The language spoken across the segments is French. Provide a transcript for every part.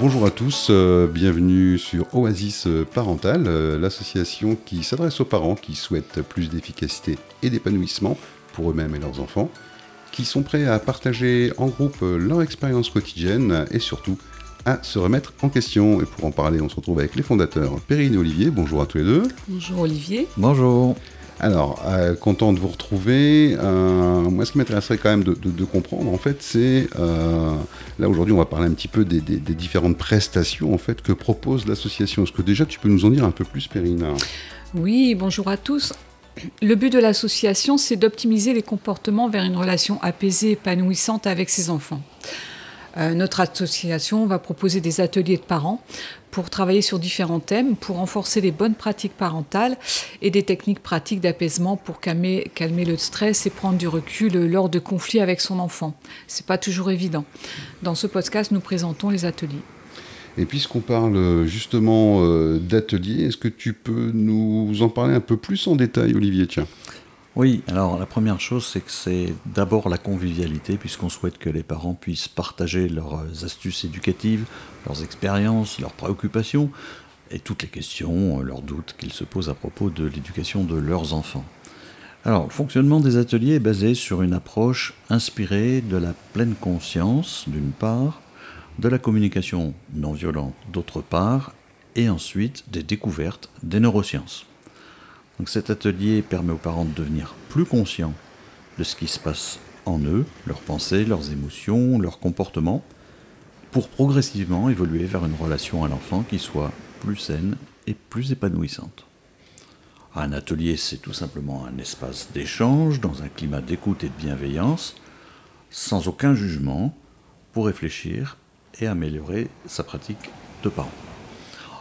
Bonjour à tous, euh, bienvenue sur Oasis Parental, euh, l'association qui s'adresse aux parents qui souhaitent plus d'efficacité et d'épanouissement pour eux-mêmes et leurs enfants, qui sont prêts à partager en groupe leur expérience quotidienne et surtout à se remettre en question. Et pour en parler, on se retrouve avec les fondateurs Perrine et Olivier. Bonjour à tous les deux. Bonjour Olivier. Bonjour. Alors, euh, content de vous retrouver. Euh, moi, ce qui m'intéresserait quand même de, comprendre, en fait, c'est euh, là aujourd'hui, on va parler un petit peu des, différentes prestations en fait que propose l'association. Est-ce que déjà tu peux nous en dire un peu plus, Perrine? Oui, bonjour à tous. Le but de l'association, c'est d'optimiser les comportements vers une relation apaisée, épanouissante avec ses enfants. Euh, notre association va proposer des ateliers de parents pour travailler sur différents thèmes, pour renforcer les bonnes pratiques parentales et des techniques pratiques d'apaisement pour calmer, le stress et prendre du recul lors de conflits avec son enfant. C'est pas toujours évident. Dans ce podcast, nous présentons les ateliers. Et puisqu'on parle justement euh, d'ateliers, est-ce que tu peux nous en parler un peu plus en détail, Olivier? Tiens. Oui, alors la première chose, c'est que c'est d'abord la convivialité, puisqu'on souhaite que les parents puissent partager leurs astuces éducatives, leurs expériences, leurs préoccupations, et toutes les questions, leurs doutes qu'ils se posent à propos de l'éducation de leurs enfants. Alors, le fonctionnement des ateliers est basé sur une approche inspirée de la pleine conscience, d'une part, de la communication non violente, d'autre part, et ensuite des découvertes des neurosciences. Cet atelier permet aux parents de devenir plus conscients de ce qui se passe en eux, leurs pensées, leurs émotions, leurs comportements, pour progressivement évoluer vers une relation à l'enfant qui soit plus saine et plus épanouissante. Un atelier, c'est tout simplement un espace d'échange dans un climat d'écoute et de bienveillance, sans aucun jugement, pour réfléchir et améliorer sa pratique de parent.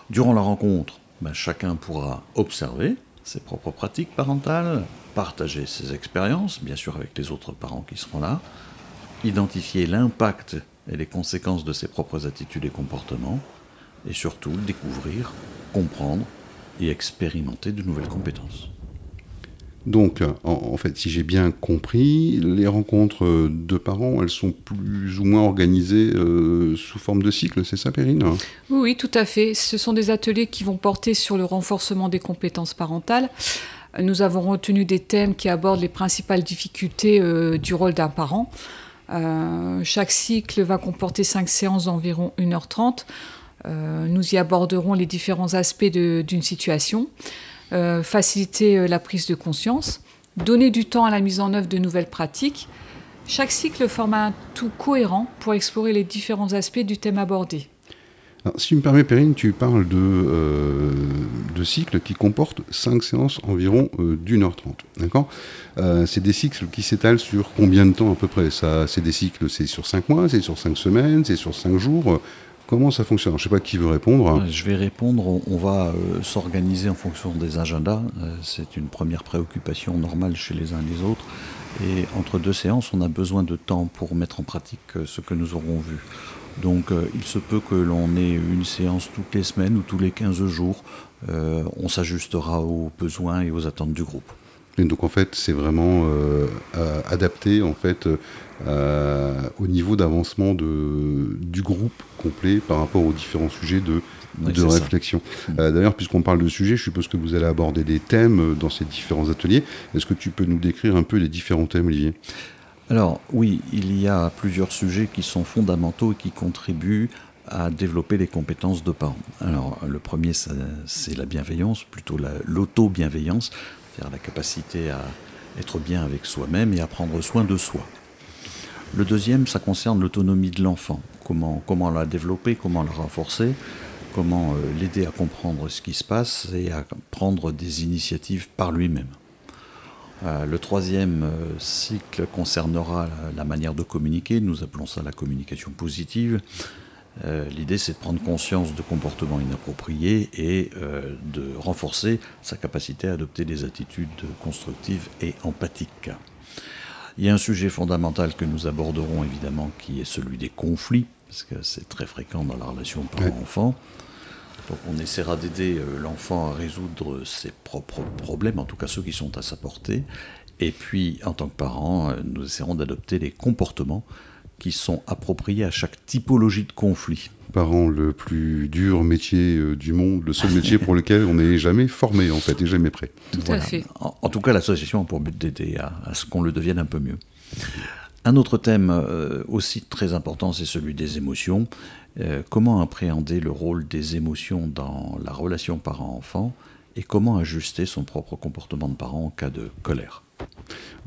Durant la rencontre, ben, chacun pourra observer, ses propres pratiques parentales, partager ses expériences, bien sûr avec les autres parents qui seront là, identifier l'impact et les conséquences de ses propres attitudes et comportements, et surtout découvrir, comprendre et expérimenter de nouvelles compétences. Donc, en, fait, si j'ai bien compris, les rencontres de parents, elles sont plus ou moins organisées euh, sous forme de cycle, c'est ça, Perrine? Oui, tout à fait. Ce sont des ateliers qui vont porter sur le renforcement des compétences parentales. Nous avons retenu des thèmes qui abordent les principales difficultés euh, du rôle d'un parent. Euh, chaque cycle va comporter cinq séances d'environ 1h30. nous y aborderons les différents aspects d'une situation. Euh, faciliter euh, la prise de conscience, donner du temps à la mise en œuvre de nouvelles pratiques. Chaque cycle forme un tout cohérent pour explorer les différents aspects du thème abordé. si tu me permets, Perrine, tu parles de, euh, de cycles qui comportent 5 séances environ d'une heure trente. D'accord? C'est des cycles qui s'étalent sur combien de temps à peu près? Ça, C'est des cycles, c'est sur 5 mois, c'est sur 5 semaines, c'est sur 5 jours Comment ça fonctionne Je ne sais pas qui veut répondre. Je vais répondre. On va euh, s'organiser en fonction des agendas. Euh, c'est une première préoccupation normale chez les uns et les autres. Et entre deux séances, on a besoin de temps pour mettre en pratique euh, ce que nous aurons vu. Donc il se peut que l'on ait une séance toutes les semaines ou tous les 15 jours. on s'ajustera aux besoins et aux attentes du groupe. Et donc en fait, c'est vraiment adapté en fait euh, au niveau d'avancement du groupe complet par rapport aux différents sujets de, de réflexion. Mm. Euh, d'ailleurs, puisqu'on parle de sujets, je suppose que vous allez aborder des thèmes dans ces différents ateliers. Est-ce que tu peux nous décrire un peu les différents thèmes, Olivier? Alors oui, il y a plusieurs sujets qui sont fondamentaux et qui contribuent à développer les compétences de parents. Alors le premier, c'est la bienveillance, plutôt l'auto-bienveillance, c'est-à-dire la capacité à être bien avec soi-même et à prendre soin de soi. Le deuxième, ça concerne l'autonomie de l'enfant. Comment, la développer, comment la renforcer, comment euh, l'aider à comprendre ce qui se passe et à prendre des initiatives par lui-même. Euh, le troisième euh, cycle concernera la, manière de communiquer, nous appelons ça la communication positive. L'idée c'est de prendre conscience de comportements inappropriés et de renforcer sa capacité à adopter des attitudes constructives et empathiques. Il y a un sujet fondamental que nous aborderons évidemment qui est celui des conflits, parce que c'est très fréquent dans la relation parent-enfant. Donc on essaiera d'aider euh, l'enfant à résoudre ses propres problèmes, en tout cas ceux qui sont à sa portée. Et puis en tant que parent, euh, nous essaierons d'adopter les comportements qui sont appropriés à chaque typologie de conflit. Parent, le plus dur métier euh, du monde, le seul métier pour lequel on n'est jamais formé en fait et jamais prêt. Tout à fait. En, tout cas, l'association a pour but d'aider à, ce qu'on le devienne un peu mieux. Un autre thème euh, aussi très important, c'est celui des émotions. Euh, comment appréhender le rôle des émotions dans la relation parent-enfant et comment ajuster son propre comportement de parent en cas de colère?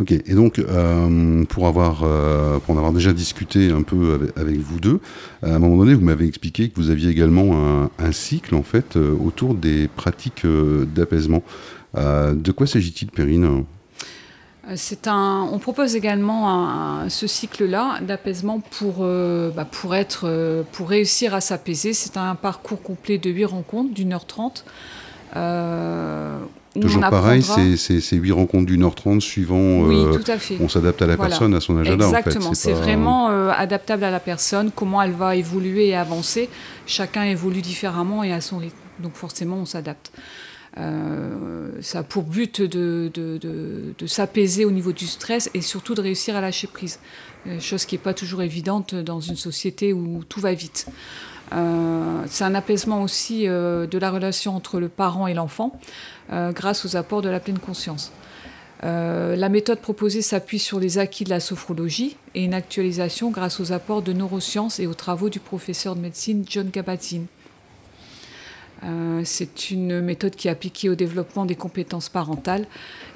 Ok, et donc euh, pour, avoir, euh, pour en avoir déjà discuté un peu avec, vous deux, à un moment donné, vous m'avez expliqué que vous aviez également un, cycle en fait autour des pratiques d'apaisement. de quoi s'agit-il, Perrine? C'est un, on propose également ce cycle-là d'apaisement pour, euh, bah, pour, euh, pour réussir à s'apaiser. C'est un parcours complet de 8 rencontres d'une heure trente. Euh, Toujours pareil, c'est 8 rencontres d'une heure trente suivant. Oui, tout à fait. On s'adapte à la personne, à son agenda. Exactement, c'est vraiment adaptable à la personne, comment elle va évoluer et avancer. Chacun évolue différemment et à son rythme. Donc forcément, on s'adapte. Euh, ça a pour but de, de, s'apaiser au niveau du stress et surtout de réussir à lâcher prise. Euh, chose qui n'est pas toujours évidente dans une société où tout va vite. Euh, c'est un apaisement aussi de la relation entre le parent et l'enfant grâce aux apports de la pleine conscience. la méthode proposée s'appuie sur les acquis de la sophrologie et une actualisation grâce aux apports de neurosciences et aux travaux du professeur de médecine John Kabat-Zinn. Euh, c'est une méthode qui est appliquée au développement des compétences parentales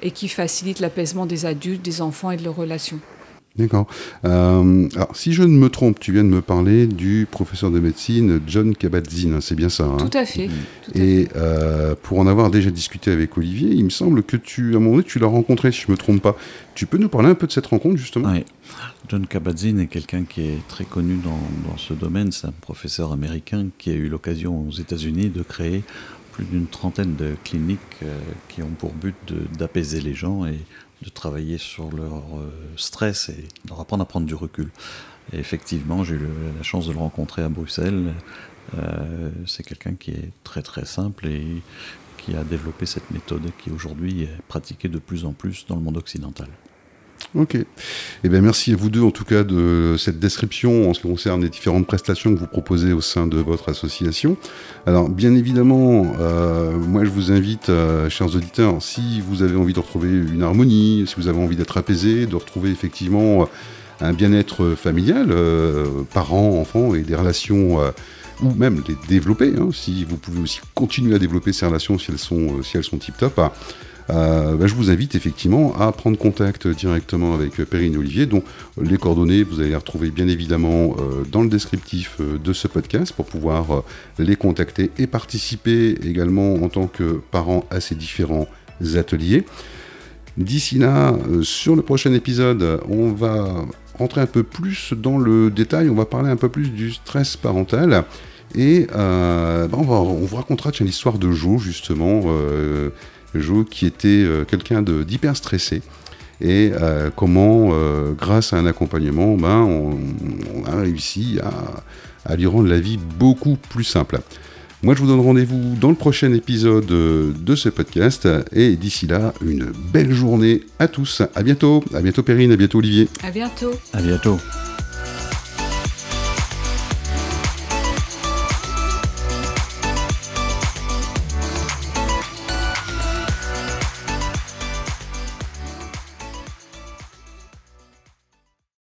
et qui facilite l'apaisement des adultes, des enfants et de leurs relations. D'accord. Euh, alors, si je ne me trompe, tu viens de me parler du professeur de médecine John Kabat-Zinn, c'est bien ça hein Tout à fait. et euh, pour en avoir déjà discuté avec Olivier, il me semble que tu, à un moment donné, tu l'as rencontré, si je ne me trompe pas. Tu peux nous parler un peu de cette rencontre, justement? Oui. John Kabat-Zinn est quelqu'un qui est très connu dans, dans ce domaine. C'est un professeur américain qui a eu l'occasion aux États-Unis de créer plus d'une trentaine de cliniques euh, qui ont pour but d'apaiser les gens et de travailler sur leur euh, stress et leur apprendre à prendre du recul. Et effectivement, j'ai eu la chance de le rencontrer à Bruxelles. Euh, c'est quelqu'un qui est très très simple et qui a développé cette méthode qui aujourd'hui est pratiquée de plus en plus dans le monde occidental. Ok. Eh bien, merci à vous deux, en tout cas, de cette description en ce qui concerne les différentes prestations que vous proposez au sein de votre association. Alors, bien évidemment, euh, moi, je vous invite, euh, chers auditeurs, si vous avez envie de retrouver une harmonie, si vous avez envie d'être apaisé, de retrouver effectivement un bien-être familial, euh, parents, enfants, et des relations ou même les développer, hein, si vous pouvez aussi continuer à développer ces relations si elles sont, si elles sont tip-top, euh, bah, je vous invite effectivement à prendre contact directement avec Perrine Olivier, dont les coordonnées, vous allez les retrouver bien évidemment euh, dans le descriptif euh, de ce podcast pour pouvoir les contacter et participer également en tant que parent à ces différents ateliers. D'ici là, sur le prochain épisode, on va rentrer un peu plus dans le détail, on va parler un peu plus du stress parental. Et bah, on, va, vous racontera l'histoire de Jo, justement, Jo qui était euh, quelqu'un d'hyper stressé et euh, comment, euh, grâce à un accompagnement, ben, on, a réussi à, lui rendre la vie beaucoup plus simple. Moi, je vous donne rendez-vous dans le prochain épisode de ce podcast. Et d'ici là, une belle journée à tous. À bientôt. À bientôt, Perrine. À bientôt, Olivier. À bientôt. À bientôt.